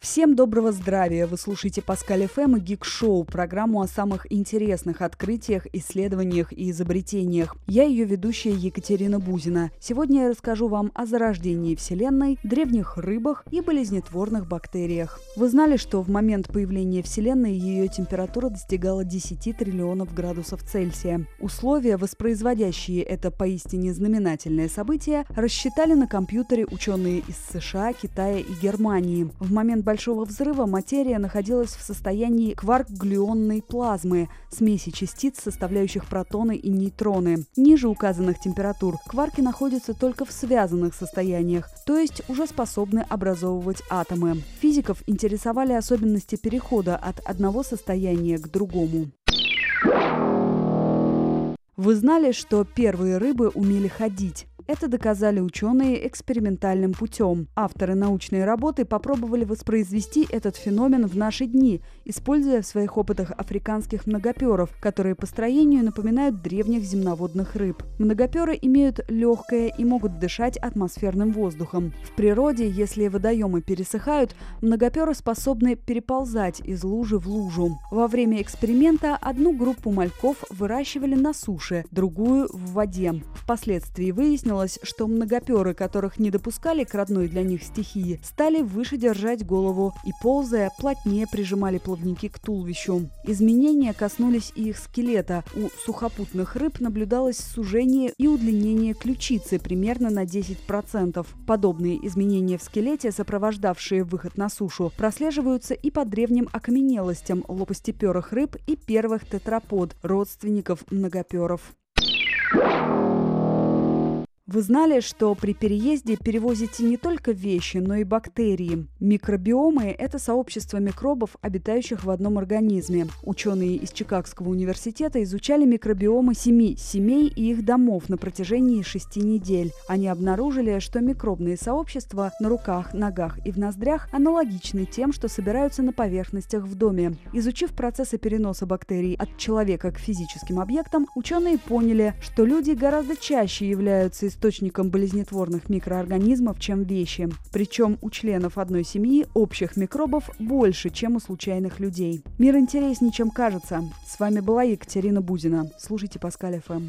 Всем доброго здравия! Вы слушаете Паскаль ФМ и Гик Шоу, программу о самых интересных открытиях, исследованиях и изобретениях. Я ее ведущая Екатерина Бузина. Сегодня я расскажу вам о зарождении Вселенной, древних рыбах и болезнетворных бактериях. Вы знали, что в момент появления Вселенной ее температура достигала 10 триллионов градусов Цельсия. Условия, воспроизводящие это поистине знаменательное событие, рассчитали на компьютере ученые из США, Китая и Германии. В момент Большого взрыва материя находилась в состоянии кварк-глюонной плазмы, смеси частиц, составляющих протоны и нейтроны. Ниже указанных температур кварки находятся только в связанных состояниях, то есть уже способны образовывать атомы. Физиков интересовали особенности перехода от одного состояния к другому. Вы знали, что первые рыбы умели ходить? Это доказали ученые экспериментальным путем. Авторы научной работы попробовали воспроизвести этот феномен в наши дни, используя в своих опытах африканских многоперов, которые по строению напоминают древних земноводных рыб. Многоперы имеют легкое и могут дышать атмосферным воздухом. В природе, если водоемы пересыхают, многоперы способны переползать из лужи в лужу. Во время эксперимента одну группу мальков выращивали на суше, другую – в воде. Впоследствии выяснилось, выяснилось, что многоперы, которых не допускали к родной для них стихии, стали выше держать голову и, ползая, плотнее прижимали плавники к туловищу. Изменения коснулись и их скелета. У сухопутных рыб наблюдалось сужение и удлинение ключицы примерно на 10%. Подобные изменения в скелете, сопровождавшие выход на сушу, прослеживаются и по древним окаменелостям лопастеперых рыб и первых тетрапод, родственников многоперов. Вы знали, что при переезде перевозите не только вещи, но и бактерии. Микробиомы – это сообщество микробов, обитающих в одном организме. Ученые из Чикагского университета изучали микробиомы семи семей и их домов на протяжении шести недель. Они обнаружили, что микробные сообщества на руках, ногах и в ноздрях аналогичны тем, что собираются на поверхностях в доме. Изучив процессы переноса бактерий от человека к физическим объектам, ученые поняли, что люди гораздо чаще являются источником источником болезнетворных микроорганизмов, чем вещи. Причем у членов одной семьи общих микробов больше, чем у случайных людей. Мир интереснее, чем кажется. С вами была Екатерина Бузина. Слушайте Паскаль ФМ.